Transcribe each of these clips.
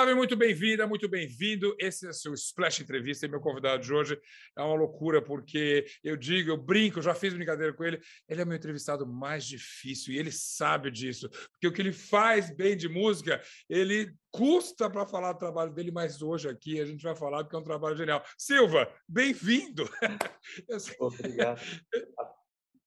Flávio, muito bem-vinda, muito bem-vindo. Esse é o seu Splash Entrevista e meu convidado de hoje é uma loucura, porque eu digo, eu brinco, eu já fiz brincadeira com ele, ele é meu entrevistado mais difícil e ele sabe disso, porque o que ele faz bem de música, ele custa para falar do trabalho dele, mas hoje aqui a gente vai falar porque é um trabalho genial. Silva, bem-vindo! Obrigado.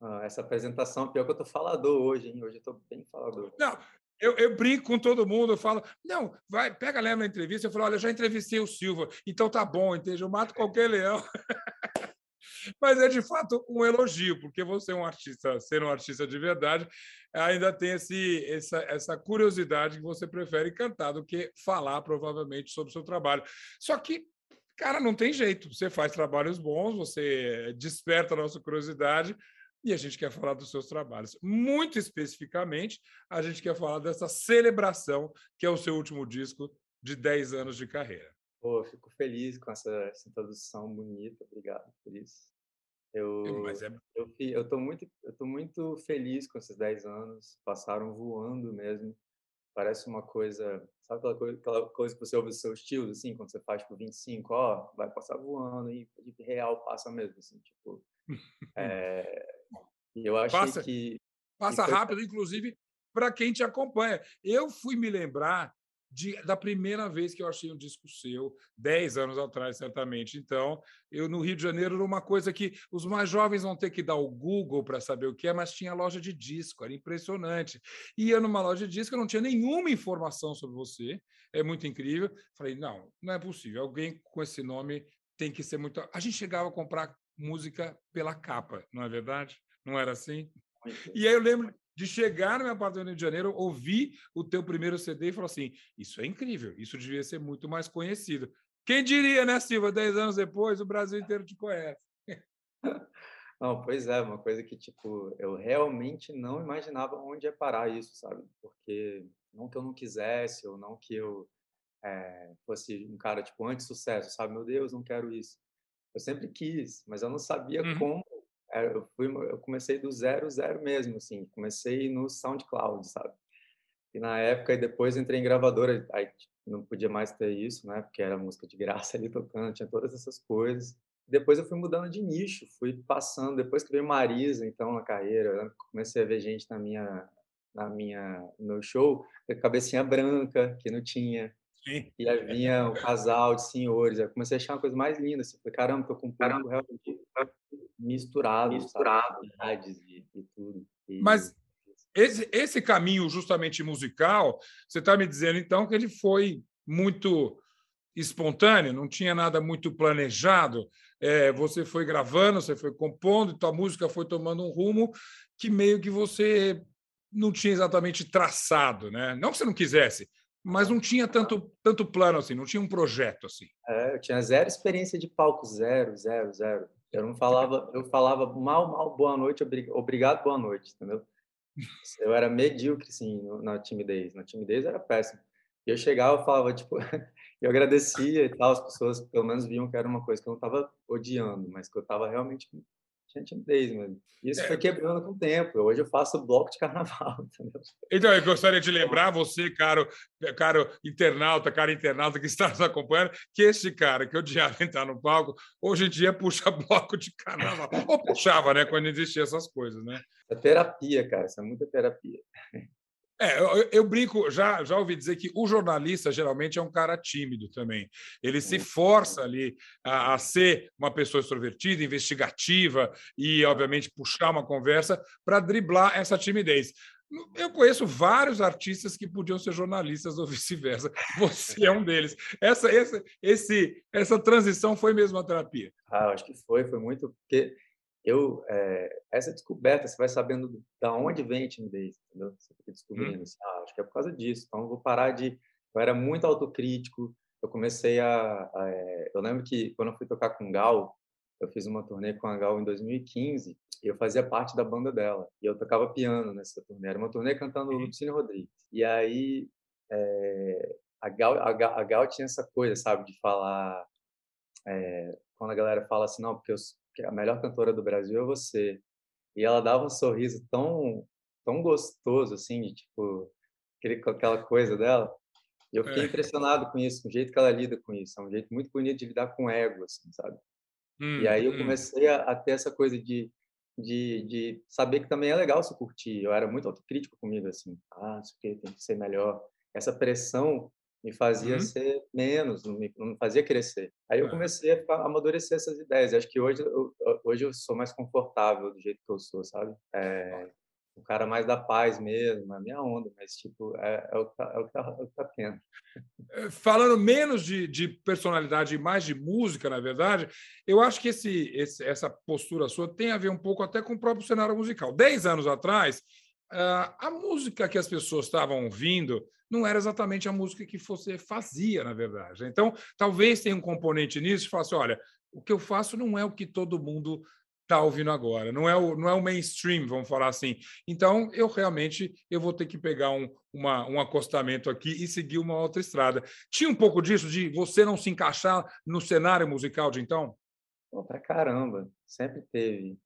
Ah, essa apresentação, pior que eu estou falador hoje, hein? Hoje eu estou bem falador. Não, eu, eu, brinco com todo mundo, eu falo, não, vai, pega lembra na entrevista, eu falo, olha, já entrevistei o Silva, então tá bom, entende? Eu mato qualquer leão. Mas é de fato um elogio, porque você é um artista, ser um artista de verdade, ainda tem esse, essa, essa curiosidade que você prefere cantar do que falar, provavelmente, sobre o seu trabalho. Só que cara, não tem jeito. Você faz trabalhos bons, você desperta a nossa curiosidade, e a gente quer falar dos seus trabalhos. Muito especificamente, a gente quer falar dessa celebração que é o seu último disco de 10 anos de carreira. Pô, fico feliz com essa, essa introdução bonita, obrigado por isso. Eu, é... eu, eu, tô muito, eu tô muito feliz com esses 10 anos, passaram voando mesmo. Parece uma coisa, sabe aquela coisa, aquela coisa que você ouve os seus tios, assim, quando você faz por 25, ó, vai passar voando, e real passa mesmo, assim, tipo, é, eu achei passa, que. Passa que foi... rápido, inclusive, para quem te acompanha. Eu fui me lembrar de, da primeira vez que eu achei um disco seu, 10 anos atrás, certamente. Então, eu no Rio de Janeiro era uma coisa que os mais jovens vão ter que dar o Google para saber o que é, mas tinha loja de disco, era impressionante. Ia numa loja de disco, eu não tinha nenhuma informação sobre você, é muito incrível. Falei, não, não é possível, alguém com esse nome tem que ser muito. A gente chegava a comprar música pela capa, não é verdade? Não era assim? E aí eu lembro de chegar no meu apartamento no Rio de Janeiro, ouvir o teu primeiro CD e falar assim: isso é incrível, isso devia ser muito mais conhecido. Quem diria, né, Silva? Dez anos depois, o Brasil inteiro te conhece. Não, pois é, uma coisa que, tipo, eu realmente não imaginava onde ia parar isso, sabe? Porque não que eu não quisesse, ou não que eu é, fosse um cara, tipo, anti-sucesso, sabe? Meu Deus, não quero isso. Eu sempre quis, mas eu não sabia uhum. como eu, fui, eu comecei do zero, zero mesmo, assim. Comecei no SoundCloud, sabe? E na época, e depois entrei em gravadora, aí não podia mais ter isso, né? Porque era música de graça ali tocando, tinha todas essas coisas. Depois eu fui mudando de nicho, fui passando. Depois que veio Marisa, então, na carreira, comecei a ver gente na minha, na minha, no meu show, cabecinha branca, que não tinha. Sim. E aí vinha um casal de senhores. Eu comecei a achar uma coisa mais linda. Assim. Falei, caramba, tô com um público realmente misturado, misturado, e, e tudo. E... Mas esse, esse caminho justamente musical, você está me dizendo então que ele foi muito espontâneo, não tinha nada muito planejado. É, você foi gravando, você foi compondo, tua música foi tomando um rumo que meio que você não tinha exatamente traçado, né? Não que você não quisesse, mas não tinha tanto, tanto plano assim, não tinha um projeto assim. É, eu tinha zero experiência de palco, zero, zero, zero. Eu não falava, eu falava mal, mal, boa noite, obrigado, boa noite, entendeu? Eu era medíocre, sim, na timidez. Na timidez era péssimo. Eu chegava, eu falava, tipo, eu agradecia e tal, as pessoas pelo menos viam que era uma coisa que eu não estava odiando, mas que eu estava realmente tinha timidez mesmo. Isso é. foi quebrando com o tempo. Hoje eu faço bloco de carnaval, entendeu? Então, eu gostaria de lembrar você, caro, caro internauta, cara internauta que está nos acompanhando, que esse cara que odiava entrar no palco, hoje em dia puxa bloco de carnaval. Ou puxava, né? Quando existiam essas coisas, né? É terapia, cara. Isso é muita terapia. É, eu, eu, brinco, já, já ouvi dizer que o jornalista geralmente é um cara tímido também. Ele se força ali a, a ser uma pessoa extrovertida, investigativa e, obviamente, puxar uma conversa para driblar essa timidez. Eu conheço vários artistas que podiam ser jornalistas ou vice-versa. Você é um deles. Essa, essa, esse, essa transição foi mesmo a terapia? Ah, acho que foi, foi muito porque eu é, essa descoberta você vai sabendo da onde vem a timidez entendeu? você fica descobrindo hum. assim, ah, acho que é por causa disso então eu vou parar de eu era muito autocrítico eu comecei a, a é, eu lembro que quando eu fui tocar com Gal eu fiz uma turnê com a Gal em 2015 e eu fazia parte da banda dela e eu tocava piano nessa turnê era uma turnê cantando uhum. Lucine Rodrigues e aí é, a Gal, a Gal, a Gal tinha essa coisa sabe de falar quando a galera fala assim não porque eu que a melhor cantora do Brasil é você. E ela dava um sorriso tão, tão gostoso, assim, de tipo, aquele, aquela coisa dela. E eu fiquei é. impressionado com isso, com o jeito que ela lida com isso. É um jeito muito bonito de lidar com ego, assim, sabe? Hum, e aí eu hum. comecei a, a, ter essa coisa de, de, de saber que também é legal se curtir. Eu era muito autocrítico comigo, assim. Ah, isso aqui tem que ser melhor. Essa pressão me fazia uhum. ser menos, não me, não me fazia crescer. Aí eu é. comecei a, ficar, a amadurecer essas ideias. Acho que hoje eu, hoje eu sou mais confortável do jeito que eu sou, sabe? É, o cara mais da paz mesmo, é a minha onda, mas tipo, é, é, o, que tá, é, o, que tá, é o que tá tendo. É, falando menos de, de, personalidade e mais de música, na verdade, eu acho que esse, esse, essa postura sua tem a ver um pouco até com o próprio cenário musical. Dez anos atrás, uh, a música que as pessoas estavam ouvindo não era exatamente a música que você fazia, na verdade. Então, talvez tenha um componente nisso assim, olha, o que eu faço não é o que todo mundo está ouvindo agora, não é o, não é o mainstream, vamos falar assim. Então, eu realmente eu vou ter que pegar um, uma, um acostamento aqui e seguir uma outra estrada. Tinha um pouco disso de você não se encaixar no cenário musical de então? Pô, pra caramba, sempre teve.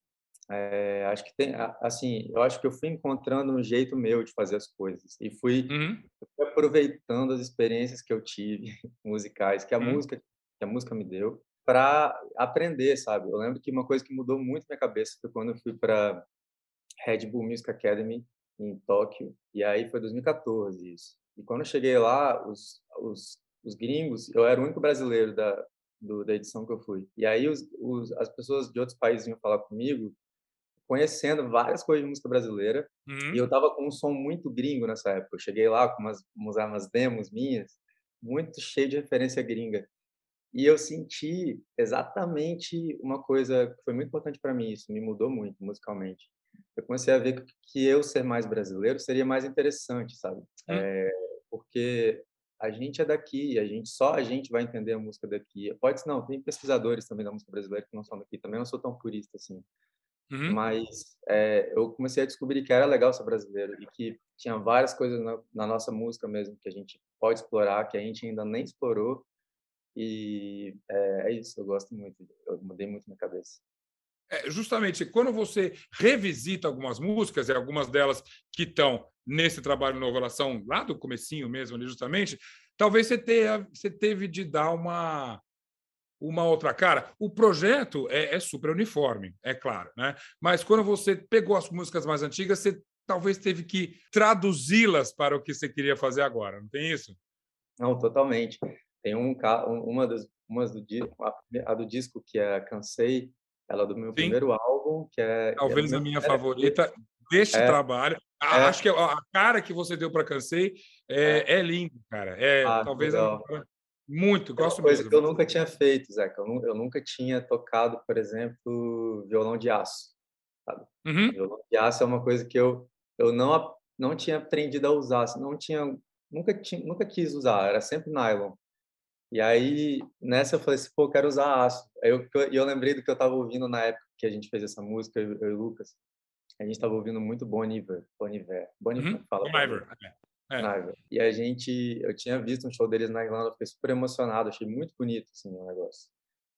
É, acho que tem, assim, eu acho que eu fui encontrando um jeito meu de fazer as coisas e fui, uhum. fui aproveitando as experiências que eu tive musicais, que a uhum. música que a música me deu para aprender, sabe? Eu lembro que uma coisa que mudou muito minha cabeça foi quando eu fui para Red Bull Music Academy em Tóquio, e aí foi 2014 isso. E quando eu cheguei lá, os, os, os gringos, eu era o único brasileiro da, do, da edição que eu fui. E aí os, os, as pessoas de outros países vinham falar comigo, conhecendo várias coisas de música brasileira, uhum. e eu tava com um som muito gringo nessa época. Eu cheguei lá com umas, umas demos minhas, muito cheio de referência gringa. E eu senti exatamente uma coisa que foi muito importante para mim, isso me mudou muito musicalmente. Eu comecei a ver que eu ser mais brasileiro seria mais interessante, sabe? Hum. É, porque a gente é daqui, a gente só a gente vai entender a música daqui. Pode não, tem pesquisadores também da música brasileira que não são daqui. Também não sou tão purista assim. Uhum. Mas é, eu comecei a descobrir que era legal ser brasileiro e que tinha várias coisas na, na nossa música mesmo que a gente pode explorar, que a gente ainda nem explorou e é, é, isso, eu gosto muito, eu mudei muito minha cabeça. É, justamente, quando você revisita algumas músicas, e algumas delas que estão nesse trabalho Novo Relação, lá do comecinho mesmo, justamente, talvez você, tenha, você teve de dar uma, uma outra cara. O projeto é, é, super uniforme, é claro, né? Mas quando você pegou as músicas mais antigas, você talvez teve que traduzi-las para o que você queria fazer agora, não tem isso? Não, totalmente. Tem um uma das umas do a do disco que é Cansei, ela é do meu Sim. primeiro álbum, que é talvez a minha favorita deste é, trabalho. É, Acho que a cara que você deu para Cansei é, é, é lindo, cara. É ah, talvez a, muito, gosto é coisa mesmo. que eu nunca tinha feito, Zé. Eu, eu nunca tinha tocado, por exemplo, violão de aço. Sabe? Uhum. Violão de aço é uma coisa que eu eu não não tinha aprendido a usar, assim, não tinha nunca tinha, nunca quis usar, era sempre nylon. E aí, nessa eu falei assim, pô, eu quero usar aço. Aí eu, eu lembrei do que eu estava ouvindo na época que a gente fez essa música, eu, eu e o Lucas. A gente estava ouvindo muito Bon Iver. Bon Iver. Bon Iver, uhum. fala. Bon Iver. É. é. E a gente, eu tinha visto um show deles na Irlanda, fiquei super emocionado, achei muito bonito, assim, o negócio.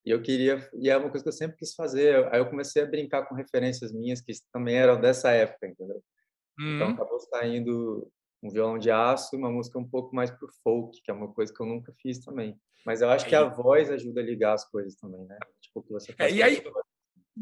E eu queria, e é uma coisa que eu sempre quis fazer. Aí eu comecei a brincar com referências minhas que também eram dessa época, entendeu? Então, uhum. Então acabou saindo um violão de aço, uma música um pouco mais pro folk, que é uma coisa que eu nunca fiz também. Mas eu acho que a voz ajuda a ligar as coisas também, né? Tipo, que você é, e aí,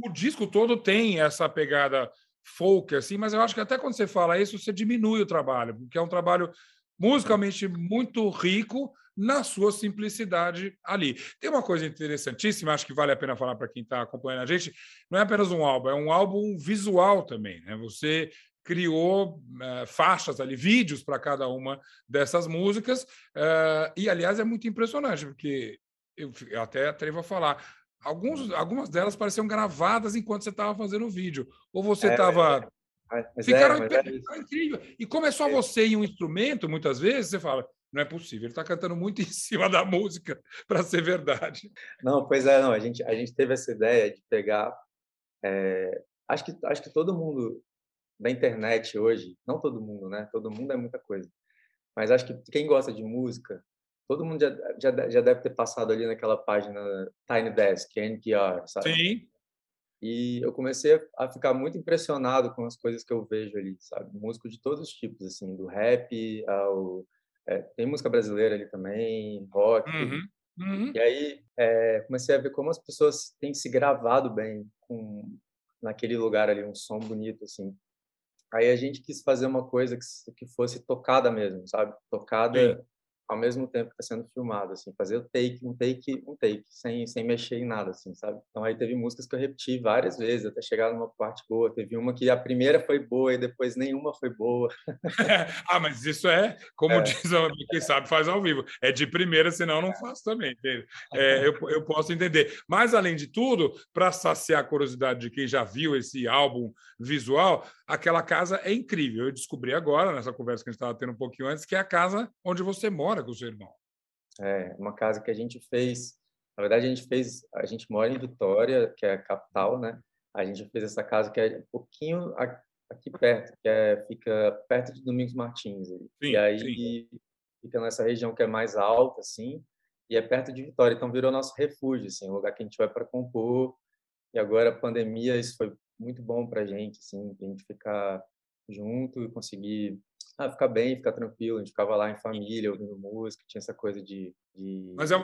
o disco todo tem essa pegada folk, assim, mas eu acho que até quando você fala isso, você diminui o trabalho, porque é um trabalho musicalmente muito rico na sua simplicidade ali. Tem uma coisa interessantíssima, acho que vale a pena falar para quem está acompanhando a gente, não é apenas um álbum, é um álbum visual também. Né? Você criou uh, faixas ali, vídeos para cada uma dessas músicas. Uh, e, aliás, é muito impressionante, porque eu até atrevo a falar. Alguns, algumas delas pareciam gravadas enquanto você estava fazendo o vídeo. Ou você estava. É, é, Ficaram é, é incrível. E como é só você e um instrumento, muitas vezes, você fala. Não é possível, ele está cantando muito em cima da música para ser verdade. Não, pois é, não. A gente, a gente teve essa ideia de pegar. É, acho, que, acho que todo mundo da internet hoje, não todo mundo, né? Todo mundo é muita coisa. Mas acho que quem gosta de música, todo mundo já, já, já deve ter passado ali naquela página Tiny Desk, NPR, sabe? Sim. E eu comecei a ficar muito impressionado com as coisas que eu vejo ali, sabe? Músico de todos os tipos, assim, do rap ao é, tem música brasileira ali também, rock. Uhum. Uhum. E aí é, comecei a ver como as pessoas têm se gravado bem com naquele lugar ali, um som bonito assim. Aí a gente quis fazer uma coisa que, que fosse tocada mesmo, sabe? Tocada Sim ao mesmo tempo que está sendo filmado, assim, fazer o take, um take, um take, sem, sem mexer em nada, assim, sabe? Então aí teve músicas que eu repeti várias vezes até chegar numa parte boa. Teve uma que a primeira foi boa e depois nenhuma foi boa. ah, mas isso é, como é. diz quem sabe faz ao vivo. É de primeira, senão não faço também. É, eu, eu posso entender. Mas além de tudo, para saciar a curiosidade de quem já viu esse álbum visual, aquela casa é incrível. Eu descobri agora nessa conversa que a gente estava tendo um pouquinho antes que é a casa onde você mora mora com o seu irmão. É, uma casa que a gente fez. Na verdade, a gente fez. A gente mora em Vitória, que é a capital, né? A gente fez essa casa que é um pouquinho aqui perto, que é, fica perto de Domingos Martins. Sim, e aí sim. fica nessa região que é mais alta, assim, e é perto de Vitória. Então virou nosso refúgio, assim, um lugar que a gente vai para compor. E agora a pandemia, isso foi muito bom para a gente, assim, a gente ficar junto e conseguir ah, ficar bem, ficar tranquilo. A gente ficava lá em família, ouvindo música, tinha essa coisa de. de... Mas é,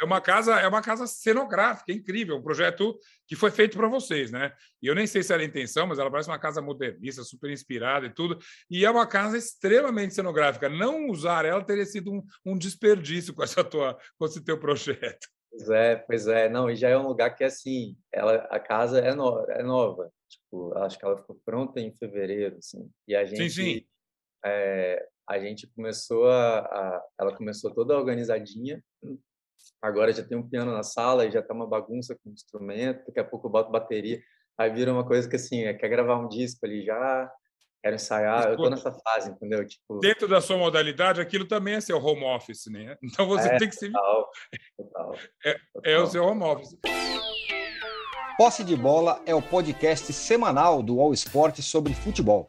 é uma casa, é uma casa cenográfica, é incrível, um projeto que foi feito para vocês, né? E eu nem sei se era a intenção, mas ela parece uma casa modernista, super inspirada e tudo. E é uma casa extremamente cenográfica. Não usar ela teria sido um, um desperdício com essa tua, com esse teu projeto. Pois é, pois é. Não, e já é um lugar que assim, ela, a casa é, no, é nova. Tipo, acho que ela ficou pronta em fevereiro, assim. E a gente sim, sim é, a gente começou a, a, ela começou toda organizadinha. Agora já tem um piano na sala e já tá uma bagunça com o instrumento. Daqui a pouco eu boto bateria. Aí vira uma coisa que assim, é, quer gravar um disco ali já, quero ensaiar. eu tô nessa fase, entendeu? Tipo dentro da sua modalidade, aquilo também é seu home office, né? Então você é, tem que se total, total, é, total. é o seu home office. Posse de Bola é o podcast semanal do All Sport sobre futebol.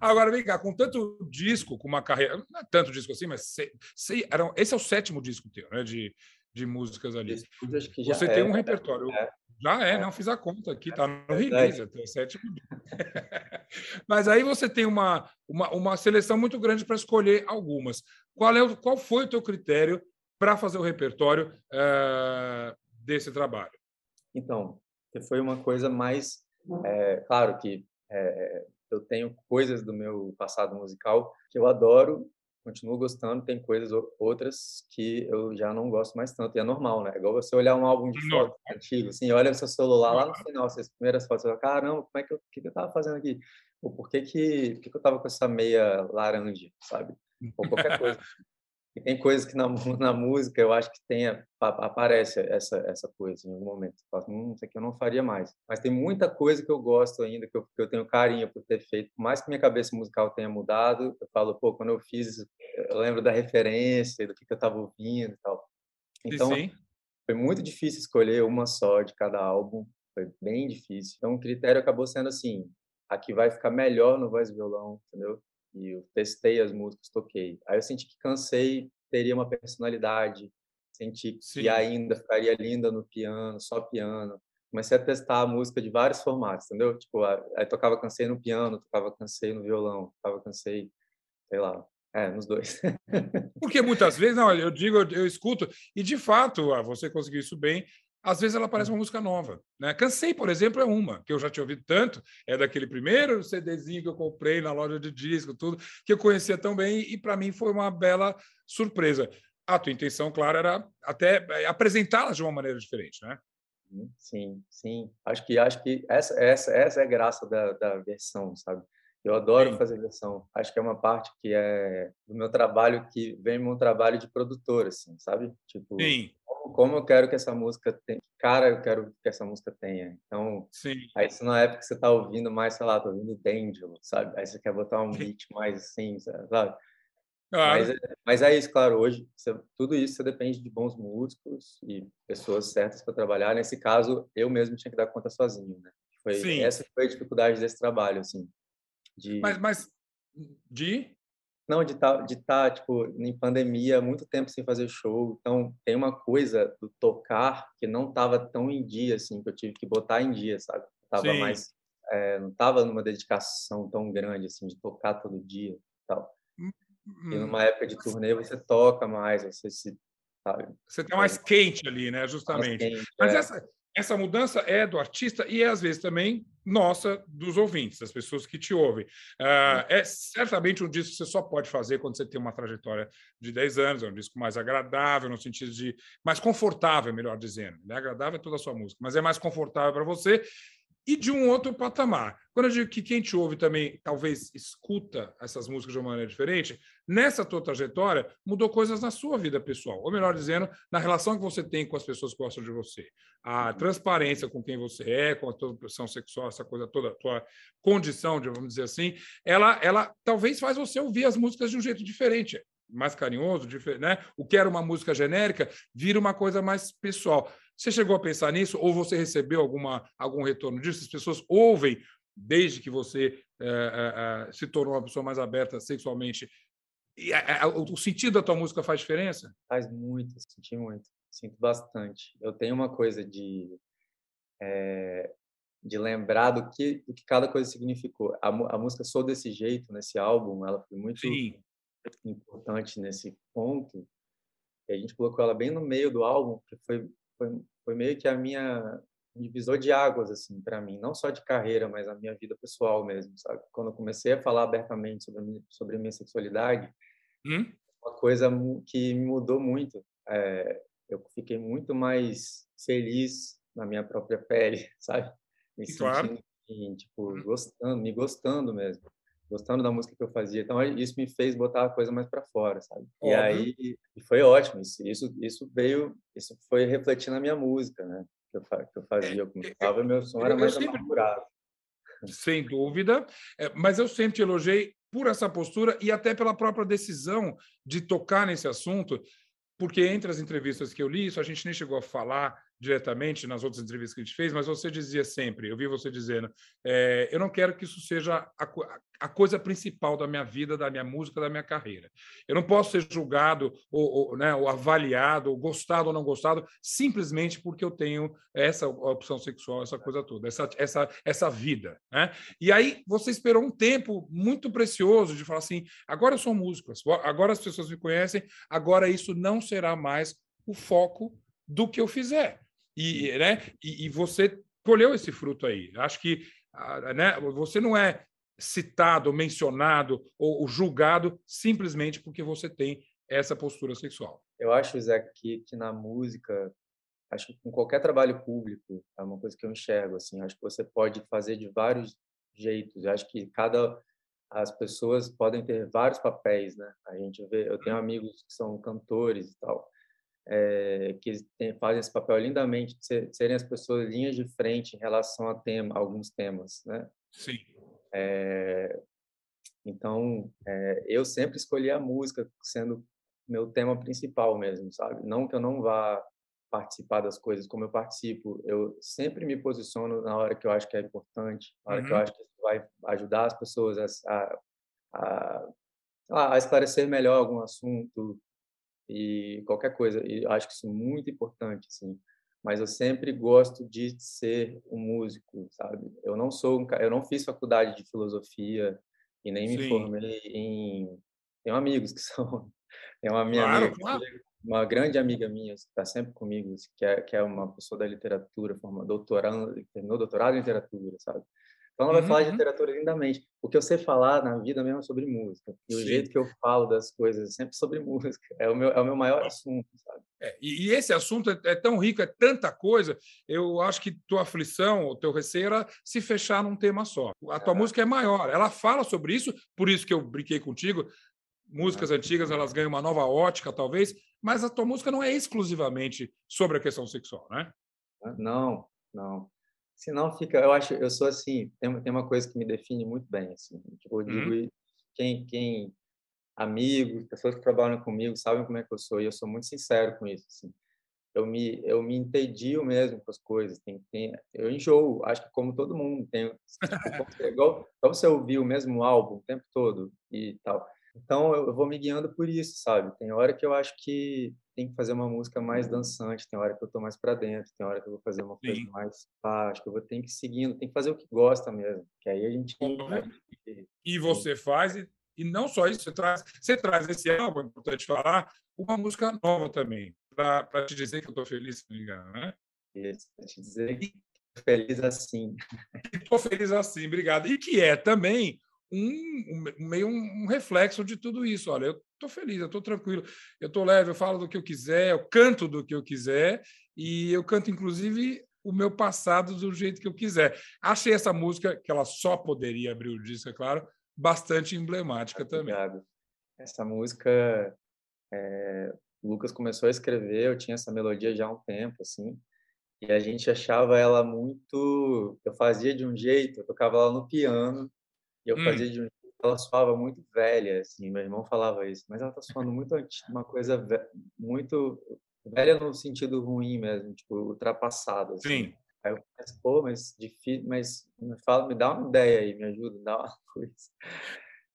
Agora, vem cá, com tanto disco, com uma carreira. Não é tanto disco assim, mas se, se, era, esse é o sétimo disco teu, né? De, de músicas ali. Você tem um né? repertório. É. Já é, é, não fiz a conta aqui, tá no é release, até o sétimo. Mas aí você tem uma, uma, uma seleção muito grande para escolher algumas. Qual, é o, qual foi o teu critério para fazer o repertório uh, desse trabalho? Então, foi uma coisa mais. É, claro que é, eu tenho coisas do meu passado musical que eu adoro, continuo gostando, tem coisas outras que eu já não gosto mais tanto, e é normal, né? É igual você olhar um álbum de foto antigo, assim, olha o seu celular lá no final, as primeiras fotos, você fala, caramba, como é que eu, que, que eu tava fazendo aqui? Ou por que que, por que, que eu tava com essa meia laranja, sabe? Ou qualquer coisa. E tem coisas que na, na música eu acho que tem, aparece essa, essa coisa em algum momento. Falo, hum, isso aqui eu não faria mais. Mas tem muita coisa que eu gosto ainda, que eu, que eu tenho carinho por ter feito. Por mais que minha cabeça musical tenha mudado, eu falo, pô, quando eu fiz, eu lembro da referência, do que, que eu estava ouvindo e tal. Então, sim, sim. foi muito difícil escolher uma só de cada álbum. Foi bem difícil. Então, o critério acabou sendo assim, a que vai ficar melhor no voz e violão, entendeu? E eu testei as músicas, toquei. Aí eu senti que cansei, teria uma personalidade, senti Sim. que ainda ficaria linda no piano, só piano. Comecei a testar a música de vários formatos, entendeu? Tipo, aí tocava cansei no piano, tocava cansei no violão, tocava cansei, sei lá, é, nos dois. Porque muitas vezes, não, eu digo, eu, eu escuto, e de fato, ah, você conseguiu isso bem, às vezes ela parece uma música nova. Né? Cansei, por exemplo, é uma, que eu já tinha ouvido tanto, é daquele primeiro CDzinho que eu comprei na loja de disco, tudo, que eu conhecia tão bem, e para mim foi uma bela surpresa. A tua intenção, claro, era até é, apresentá-las de uma maneira diferente, né? Sim, sim. Acho que acho que essa essa essa é a graça da, da versão, sabe? Eu adoro sim. fazer versão. Acho que é uma parte que é do meu trabalho que vem meu trabalho de produtor, assim, sabe? Tipo, sim como eu quero que essa música tenha, cara, eu quero que essa música tenha. Então, Sim. aí se na época você tá ouvindo mais, sei lá, tô ouvindo D'Angelo, sabe? Aí você quer botar um beat mais assim, sabe? Mas, é, mas é isso, claro, hoje você, tudo isso depende de bons músicos e pessoas certas para trabalhar. Nesse caso, eu mesmo tinha que dar conta sozinho, né? Foi, Sim. Essa foi a dificuldade desse trabalho, assim. De... Mas, mas de? Não, de estar, tá, de tá, tipo, em pandemia, muito tempo sem fazer show. Então, tem uma coisa do tocar que não estava tão em dia, assim, que eu tive que botar em dia, sabe? Tava Sim. mais... É, não estava numa dedicação tão grande, assim, de tocar todo dia e tal. Hum, e numa época de turnê você toca mais, você se... Sabe? Você está mais quente ali, né? Justamente. Quente, Mas é. essa, essa mudança é do artista e é, às vezes, também nossa, dos ouvintes, das pessoas que te ouvem. Uh, é certamente um disco que você só pode fazer quando você tem uma trajetória de 10 anos, é um disco mais agradável, no sentido de mais confortável, melhor dizendo. Né? Agradável é toda a sua música, mas é mais confortável para você e de um outro patamar. Quando eu digo que quem te ouve também talvez escuta essas músicas de uma maneira diferente, nessa tua trajetória mudou coisas na sua vida pessoal, ou melhor dizendo, na relação que você tem com as pessoas que gostam de você. A uhum. transparência com quem você é, com a tua opção sexual, essa coisa toda, a tua condição, vamos dizer assim, ela, ela talvez faz você ouvir as músicas de um jeito diferente mais carinhoso, né? o que era uma música genérica, vira uma coisa mais pessoal. Você chegou a pensar nisso ou você recebeu alguma, algum retorno disso? As pessoas ouvem desde que você é, é, se tornou uma pessoa mais aberta sexualmente. E a, a, o sentido da tua música faz diferença? Faz muito, senti muito, sinto bastante. Eu tenho uma coisa de é, de lembrar do que, do que cada coisa significou. A, a música Sou Desse Jeito, nesse álbum, ela foi muito Sim. importante nesse ponto. E a gente colocou ela bem no meio do álbum, que foi foi, foi meio que a minha divisor de águas assim para mim, não só de carreira, mas a minha vida pessoal mesmo, sabe? Quando eu comecei a falar abertamente sobre a minha, sobre a minha sexualidade, hum? uma coisa que me mudou muito. É, eu fiquei muito mais feliz na minha própria pele, sabe? Me claro. sentindo, tipo, hum. gostando, me gostando mesmo gostando da música que eu fazia. Então isso me fez botar a coisa mais para fora, sabe? E aí e foi ótimo. Isso, isso isso veio, isso foi refletir na minha música, né? Que eu, que eu fazia, eu começava, meu som era mais sempre... Sem dúvida, é, mas eu sempre te elogiei por essa postura e até pela própria decisão de tocar nesse assunto, porque entre as entrevistas que eu li, isso a gente nem chegou a falar diretamente nas outras entrevistas que a gente fez, mas você dizia sempre, eu vi você dizendo, é, eu não quero que isso seja a, a, coisa principal da minha vida, da minha música, da minha carreira. Eu não posso ser julgado ou, ou, né, ou avaliado, ou gostado ou não gostado, simplesmente porque eu tenho essa opção sexual, essa coisa toda, essa, essa, essa vida. Né? E aí você esperou um tempo muito precioso de falar assim, agora eu sou músico, agora as pessoas me conhecem, agora isso não será mais o foco do que eu fizer. E, né, e, e você colheu esse fruto aí. Acho que ah, né, você não é citado, mencionado ou julgado simplesmente porque você tem essa postura sexual. Eu acho, Zé, que, que na música, acho que com qualquer trabalho público, é uma coisa que eu enxergo, assim, acho que você pode fazer de vários jeitos. Eu acho que cada as pessoas podem ter vários papéis, né? A gente vê, eu tenho amigos que são cantores e tal é, que tem, fazem esse papel lindamente de ser, serem as pessoas linhas de frente em relação a tema, alguns temas, né? Sim. É, então, é, eu sempre escolhi a música sendo meu tema principal mesmo, sabe? Não que eu não vá participar das coisas como eu participo, eu sempre me posiciono na hora que eu acho que é importante, na hora uhum. que eu uhum. acho que vai ajudar as pessoas a, a, a, a esclarecer melhor algum assunto, e qualquer coisa. E acho que isso é muito importante, assim. Mas eu sempre gosto de ser um músico, sabe? Eu não sou um, eu não fiz faculdade de filosofia e nem Sim. me formei em tenho amigos que são tem uma minha claro, amiga, claro. uma grande amiga minha que está sempre comigo, que é, que é uma pessoa da literatura, forma doutorando, terminou doutorado em literatura, sabe? Então, ela vai uhum. falar de uhum. literatura lindamente. O que eu sei falar na vida mesmo é sobre música. E Sim. o jeito que eu falo das coisas é sempre sobre música. É o meu, é o meu maior assunto, sabe? É, e, esse assunto é, é, tão rico, é tanta coisa. Eu acho que tua aflição, o teu receio era se fechar num tema só. A tua é. música é maior. Ela fala sobre isso, por isso que eu brinquei contigo. Músicas é. antigas elas ganham uma nova ótica, talvez, mas a tua música não é exclusivamente sobre a questão sexual, né? Não, não. Senão fica, eu acho, eu sou assim, tem, tem uma coisa que me define muito bem, assim, tipo, eu digo, uhum. quem, quem, amigos, pessoas que trabalham comigo sabem como é que eu sou e eu sou muito sincero com isso. Assim. Eu me eu me entedio mesmo com as coisas. Tem, tem, eu enjoo, acho que como todo mundo tem. Tipo, igual, igual você ouvir o mesmo álbum o tempo todo e tal. Então eu vou me guiando por isso, sabe? Tem hora que eu acho que tem que fazer uma música mais dançante, tem hora que eu tô mais para dentro, tem hora que eu vou fazer uma coisa Sim. mais acho que eu vou ter que ir seguindo, tem que fazer o que gosta mesmo, que aí a gente E você faz e, e não só isso, você traz, você traz esse álbum, é importante falar, uma música nova também, para te dizer que eu tô feliz, se não me engano, né? Isso, para te dizer que feliz assim. Estou feliz assim, obrigado. E que é também um, um meio um, reflexo de tudo isso. Olha, eu estou feliz, eu estou tranquilo, eu estou leve, eu falo do que eu quiser, eu canto do que eu quiser e eu canto inclusive o meu passado do jeito que eu quiser. Achei essa música que ela só poderia abrir o disco, é claro, bastante emblemática também. Obrigado. Essa música é, o Lucas começou a escrever, eu tinha essa melodia já há um tempo, assim, e a gente achava ela muito. Eu fazia de um jeito, eu tocava ela no piano, e eu hum. fazia de um jeito ela soava muito velha, assim, meu irmão falava isso, mas ela tá soando muito uma coisa ve muito velha no sentido ruim mesmo, tipo, ultrapassada. Assim. Sim. Aí eu pensei, pô, mas difícil, mas me fala, me dá uma ideia aí, me ajuda, dá uma coisa.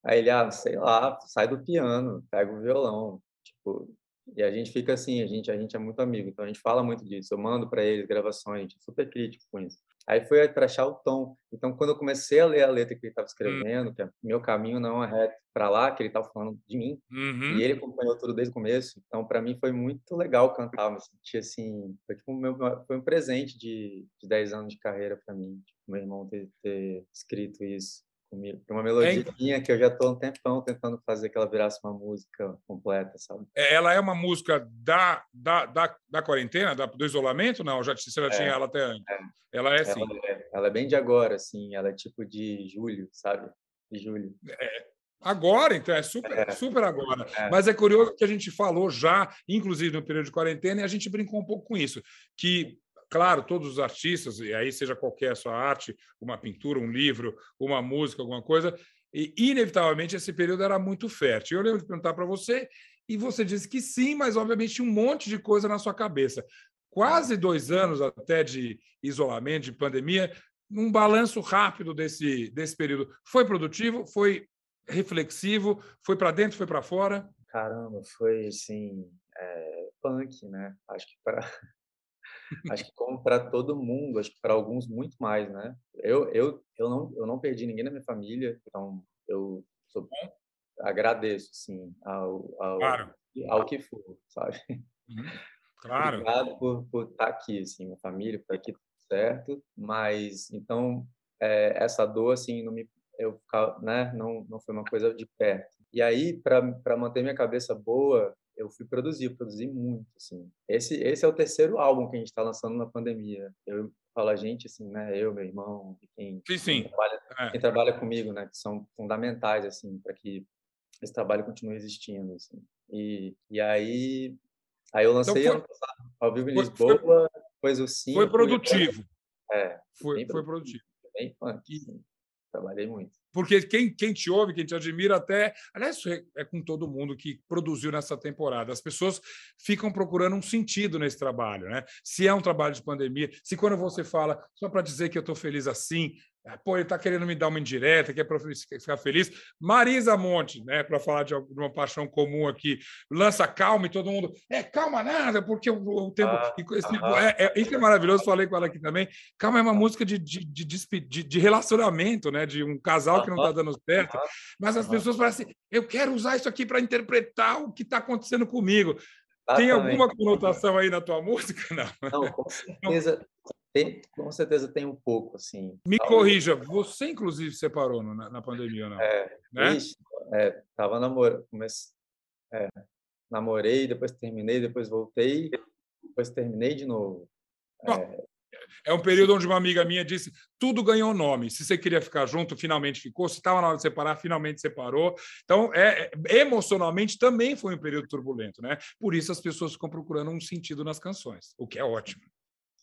Aí ele, ah, sei lá, sai do piano, pega o violão, tipo, e a gente fica assim, a gente, a gente é muito amigo, então a gente fala muito disso. Eu mando para eles gravações, a gente é super crítico com isso. Aí foi para achar o tom. Então, quando eu comecei a ler a letra que ele estava hum. escrevendo, que é meu caminho não é reto para lá, que ele estava falando de mim, uhum. e ele acompanhou tudo desde o começo. Então, para mim foi muito legal cantar, me senti assim, foi tipo meu, foi um presente de, de 10 anos de carreira para mim, tipo, meu irmão ter, ter escrito isso comigo. Uma melodia é, que eu já estou um tempão tentando fazer que ela virasse uma música completa, sabe? É, ela é uma música da, da, da, da quarentena, da, do isolamento? Não, já, você já é, tinha ela até antes. É. Ela é assim. Ela é, ela é, bem de agora, assim. Ela é tipo de julho, sabe? De julho. É, Agora, então, é super, é. super agora. É. Mas é curioso que a gente falou já, inclusive no período de quarentena, e a gente brincou um pouco com isso, que Claro, todos os artistas, e aí seja qualquer a sua arte, uma pintura, um livro, uma música, alguma coisa, e inevitavelmente esse período era muito fértil. Eu lembro de perguntar para você, e você disse que sim, mas obviamente um monte de coisa na sua cabeça. Quase dois anos até de isolamento, de pandemia, um balanço rápido desse, desse período. Foi produtivo? Foi reflexivo? Foi para dentro? Foi para fora? Caramba, foi assim, é, punk, né? Acho que para acho que como para todo mundo, acho que para alguns muito mais, né? Eu, eu, eu, não, eu não perdi ninguém na minha família, então eu sou, agradeço, sim, ao, ao, claro. ao que for, sabe? Uhum. Claro. Obrigado por, por estar tá aqui, assim, minha família, por aqui tudo certo, mas, então, é, essa dor, assim, não me, eu, né, não, não foi uma coisa de perto. E aí, para manter minha cabeça boa, eu fui produzir, produzi muito, assim. Esse, esse é o terceiro álbum que a gente está lançando na pandemia. Eu falo a gente, assim, né? Eu, meu irmão, quem, sim, sim. Quem, trabalha, é. quem trabalha comigo, né? Que são fundamentais, assim, para que esse trabalho continue existindo, assim. E, e aí, aí eu então lancei então foi, ano passado, ao vivo em foi, Lisboa, foi, depois o sim. Foi produtivo. É. Foi, foi produtivo. Bem funk, assim. Trabalhei muito. Porque quem, quem te ouve, quem te admira, até. Aliás, é, é, com todo mundo que produziu nessa temporada. As pessoas ficam procurando um sentido nesse trabalho, né? Se é um trabalho de pandemia, se quando você fala, só para dizer que eu estou feliz assim, pô, ele está querendo me dar uma indireta, quer para ficar feliz. Marisa Monte, né, para falar de uma paixão comum aqui, lança calma e todo mundo, é calma nada, porque o, tempo. Ah, esse, é, é, isso é maravilhoso, falei com ela aqui também. Calma é uma música de, de, de, de, relacionamento, né, de um casal que não está dando certo, mas as pessoas parecem, eu quero usar isso aqui para interpretar o que está acontecendo comigo. Tem alguma conotação aí na tua música? Não, não com certeza. Tem, com certeza tem um pouco, assim. Me talvez. corrija, você inclusive separou na, na, pandemia, não? É, né? Ixi, é, tava namorando, comece... é, namorei, depois terminei, depois voltei, depois terminei de novo. É, é um período onde uma amiga minha disse: tudo ganhou nome. Se você queria ficar junto, finalmente ficou. Se estava na hora de separar, finalmente separou. Então, é, é, emocionalmente também foi um período turbulento, né? Por isso as pessoas ficam procurando um sentido nas canções, o que é ótimo.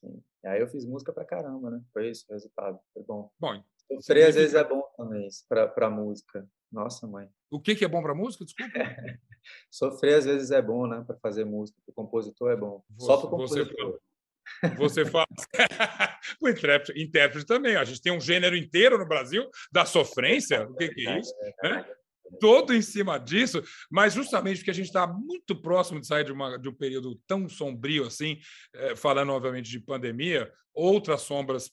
Sim. E aí eu fiz música pra caramba, né? Foi isso o resultado. Foi bom. Bom. Sofrer às vezes é bom também para música. Nossa, mãe. O que, que é bom para música? Desculpa. Sofrer às vezes é bom, né? Para fazer música. O compositor é bom. Você, Só para o compositor. Você fala. o intérprete, intérprete também. A gente tem um gênero inteiro no Brasil da sofrência. O que, que é isso? É, todo em cima disso, mas justamente porque a gente está muito próximo de sair de, uma, de um período tão sombrio assim, é, falando obviamente de pandemia, outras sombras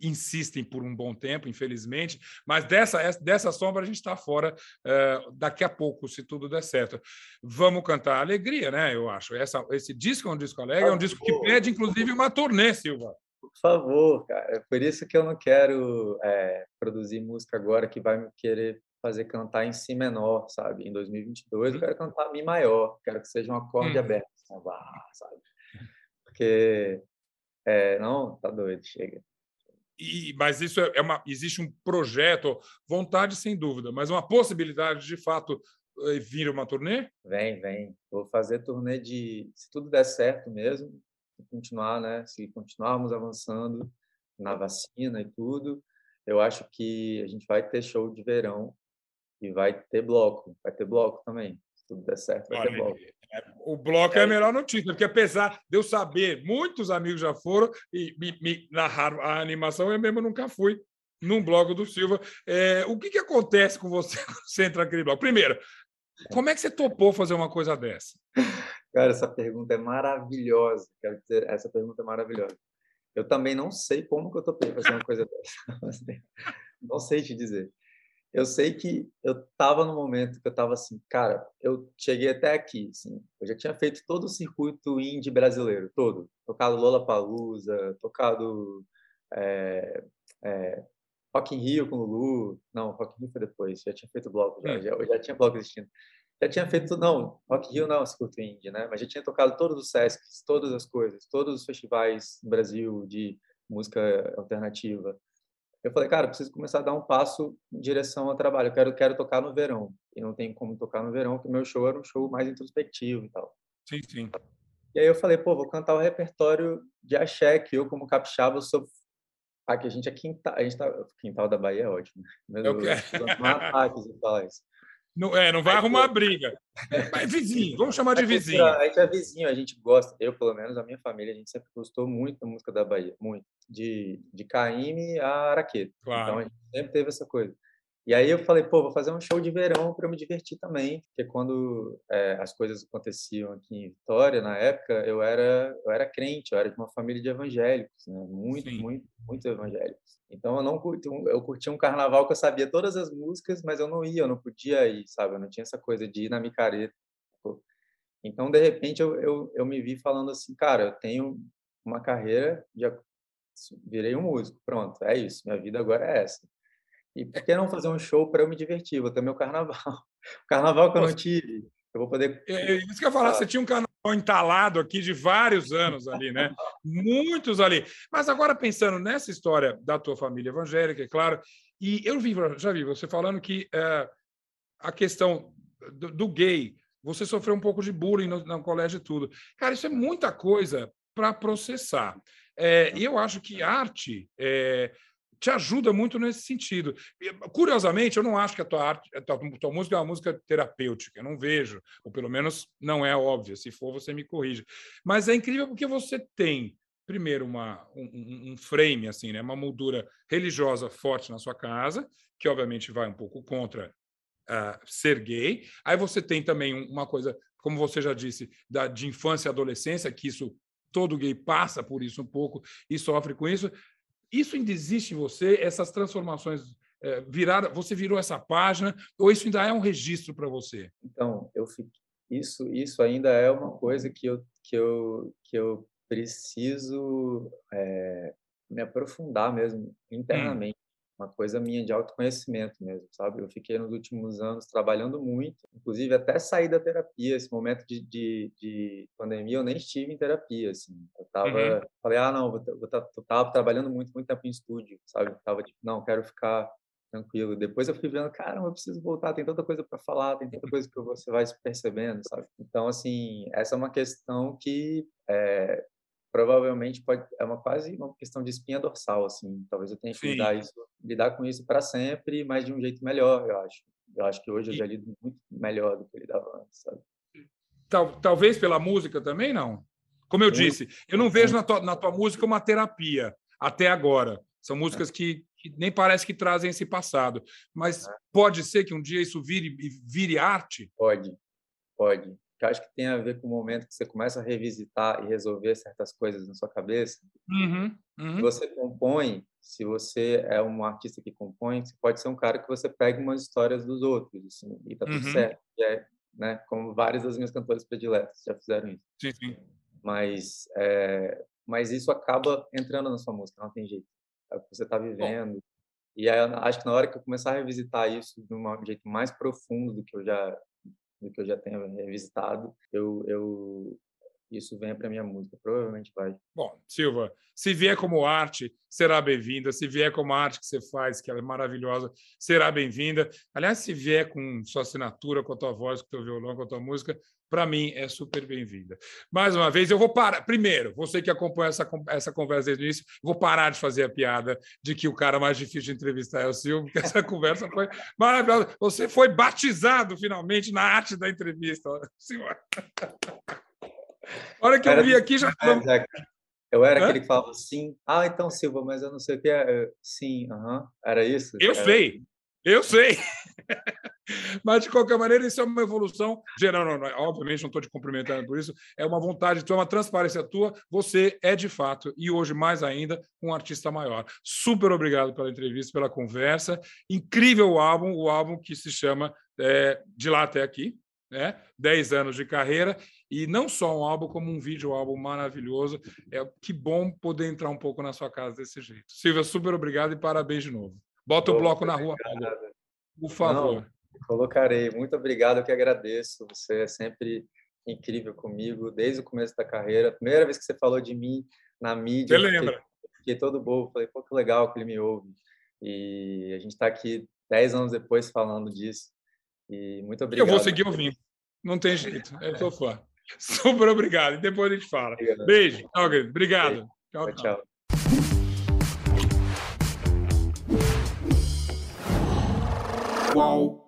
insistem por um bom tempo, infelizmente, mas dessa, dessa sombra a gente está fora é, daqui a pouco, se tudo der certo. Vamos cantar alegria, né? Eu acho. Essa, esse disco é um disco alegre, é um disco que pede, inclusive, uma turnê, Silva. Por favor, cara. É por isso que eu não quero é, produzir música agora que vai me querer fazer cantar em si menor, sabe? Em 2022 eu uhum. quero cantar mi maior, quero que seja um acorde hum. aberto, sabe? Porque é, não, tá doido, chega. E, mas isso é, é uma existe um projeto, vontade sem dúvida, mas uma possibilidade de fato eh, vir uma turnê? Vem, vem. Vou fazer turnê de, se tudo der certo mesmo, continuar, né? Se continuarmos avançando na vacina e tudo, eu acho que a gente vai ter show de verão e vai ter bloco, vai ter bloco também. Se tudo der certo, vai Olha, ter bloco. É, o bloco é a melhor notícia, porque apesar de eu saber, muitos amigos já foram e me, me narraram a animação, eu mesmo nunca fui num bloco do Silva. É, o que, que acontece com você quando você entra naquele bloco? Primeiro, como é que você topou fazer uma coisa dessa? Cara, essa pergunta é maravilhosa. Quero dizer, essa pergunta é maravilhosa. Eu também não sei como que eu topei fazer uma coisa dessa. não sei te dizer eu sei que eu estava no momento que eu estava assim, cara, eu cheguei até aqui, assim, eu já tinha feito todo o circuito indie brasileiro, todo, tocado Lollapalooza, tocado é, é, Rock in Rio com Lulu, não, Rock in Rio foi depois, já tinha feito bloco, já, já, já tinha bloco existindo. Já tinha feito, não, Rock in Rio não, circuito indie, né, mas já tinha tocado todos os Sescs, todas as coisas, todos os festivais no Brasil de música alternativa, eu falei, cara, preciso começar a dar um passo em direção ao trabalho. Eu quero, quero tocar no verão. E não tem como tocar no verão, porque meu show era um show mais introspectivo e tal. Sim, sim. E aí eu falei, pô, vou cantar o repertório de axé, que eu, como capixaba, sou... Aqui a gente é quintal, a gente tá... Quintal da Bahia é ótimo. Né? eu quero. ataques falar isso. Não, é, não vai arrumar briga. Mas vizinho, vamos chamar de vizinho. A gente é vizinho, a gente gosta. Eu, pelo menos, a minha família, a gente sempre gostou muito da música da Bahia, muito. De, de Caíme a Araqueta. Claro. Então, a gente sempre teve essa coisa. E aí eu falei, pô, vou fazer um show de verão para me divertir também, porque quando é, as coisas aconteciam aqui em Vitória, na época, eu era eu era crente, eu era de uma família de evangélicos, né? Muito, Sim. muito, muito evangélicos. Então eu não curti, eu curtia um carnaval que eu sabia todas as músicas, mas eu não ia, eu não podia ir, sabe? Eu não tinha essa coisa de ir na micareta. Então, de repente, eu, eu, eu me vi falando assim, cara, eu tenho uma carreira, já virei um músico, pronto, é isso, minha vida agora é essa. E por que não fazer um show para eu me divertir? Vou ter meu carnaval. O carnaval que eu não tive, eu vou poder. É, é isso que eu ia falar, você tinha um carnaval entalado aqui de vários anos ali, né? Muitos ali. Mas agora pensando nessa história da tua família evangélica, é claro, e eu vi, já vi você falando que é, a questão do, do, gay, você sofreu um pouco de bullying no, no colégio e tudo. Cara, isso é muita coisa para processar. É, eu acho que arte é, te ajuda muito nesse sentido. Curiosamente, eu não acho que a tua arte, a tua, tua, música é uma música terapêutica, eu não vejo, ou pelo menos não é óbvia. Se for, você me corrige. Mas é incrível porque você tem, primeiro, uma, um, um frame, assim, né? uma moldura religiosa forte na sua casa, que obviamente vai um pouco contra uh, ser gay. Aí você tem também uma coisa, como você já disse, da, de infância e adolescência, que isso todo gay passa por isso um pouco e sofre com isso. Isso ainda existe em você? Essas transformações é, viraram? Você virou essa página? Ou isso ainda é um registro para você? Então, eu fico, isso isso ainda é uma coisa que eu que eu que eu preciso é, me aprofundar mesmo hum. internamente uma coisa minha de autoconhecimento mesmo, sabe? Eu fiquei nos últimos anos trabalhando muito, inclusive até sair da terapia. Esse momento de, de, de pandemia eu nem estive em terapia, assim. Eu tava, uhum. falei, ah, não, tá, tava trabalhando muito, muito tempo em estúdio, sabe? tava tipo, não, quero ficar tranquilo. Depois eu fui vendo, cara, eu preciso voltar, tem tanta coisa para falar, tem tanta coisa que você vai se percebendo, sabe? Então, assim, essa é uma questão que é, provavelmente pode é uma quase uma questão de espinha dorsal assim talvez eu tenha que lidar isso lidar com isso para sempre mas de um jeito melhor eu acho Eu acho que hoje eu já lido muito melhor do que eu lidava antes, sabe? Tal, talvez pela música também, não? Como eu disse, eu não vejo na tua, na tua música uma terapia até agora. São músicas que, que, nem parece que trazem esse passado. Mas é. pode ser que um dia isso vire, vire arte? Pode, pode. Eu acho que tem a ver com o momento que você começa a revisitar e resolver certas coisas na sua cabeça. Uhum, uhum. Você compõe, se você é um artista que compõe, você pode ser um cara que você pega umas histórias dos outros, assim, e tá tudo uhum. certo. É, né, como várias das minhas cantoras prediletas já fizeram isso. Sim, sim. Mas, é, mas isso acaba entrando na sua música, não tem jeito é o que você está vivendo. Bom. E aí, acho que na hora que eu começar a revisitar isso de um jeito mais profundo do que eu já do que eu já tenho revisitado, eu, eu isso venha para minha música, provavelmente vai. Bom, Silva, se vier como arte, será bem-vinda. Se vier como arte que você faz, que ela é maravilhosa, será bem-vinda. Aliás, se vier com sua assinatura, com a tua voz, com o teu violão, com a tua música, para mim é super bem-vinda. Mais uma vez, eu vou parar. Primeiro, você que acompanha essa, essa conversa desde o início, vou parar de fazer a piada de que o cara mais difícil de entrevistar é o Silvio, porque essa conversa foi maravilhosa. Você foi batizado finalmente na arte da entrevista, senhor. A hora que eu vi aqui já. Eu era Hã? aquele que falava sim. Ah, então, Silva, mas eu não sei o que é. Sim, aham. Era isso? Eu era... sei. Eu sei. Mas, de qualquer maneira, isso é uma evolução geral. Não, não, obviamente, não estou te cumprimentando por isso. É uma vontade tua, uma transparência tua. Você é, de fato, e hoje mais ainda, um artista maior. Super obrigado pela entrevista, pela conversa. Incrível o álbum, o álbum que se chama é, De Lá Até Aqui. Né? 10 anos de carreira e não só um álbum, como um vídeo álbum maravilhoso. É que bom poder entrar um pouco na sua casa desse jeito. Silvia, super obrigado e parabéns de novo. Bota o bloco na rua, por favor. Não, colocarei. Muito obrigado, eu que agradeço. Você é sempre incrível comigo, desde o começo da carreira. Primeira vez que você falou de mim na mídia. Você lembra? Fiquei, fiquei todo bobo. Falei, pô, que legal que ele me ouve. E a gente está aqui dez anos depois falando disso. E muito obrigado. Eu vou seguir ouvindo. Não tem jeito. Eu sou fã. Super obrigado. E depois a gente fala. Obrigado. Beijo. Obrigado. Beijo. Tchau, tchau. tchau. Qual?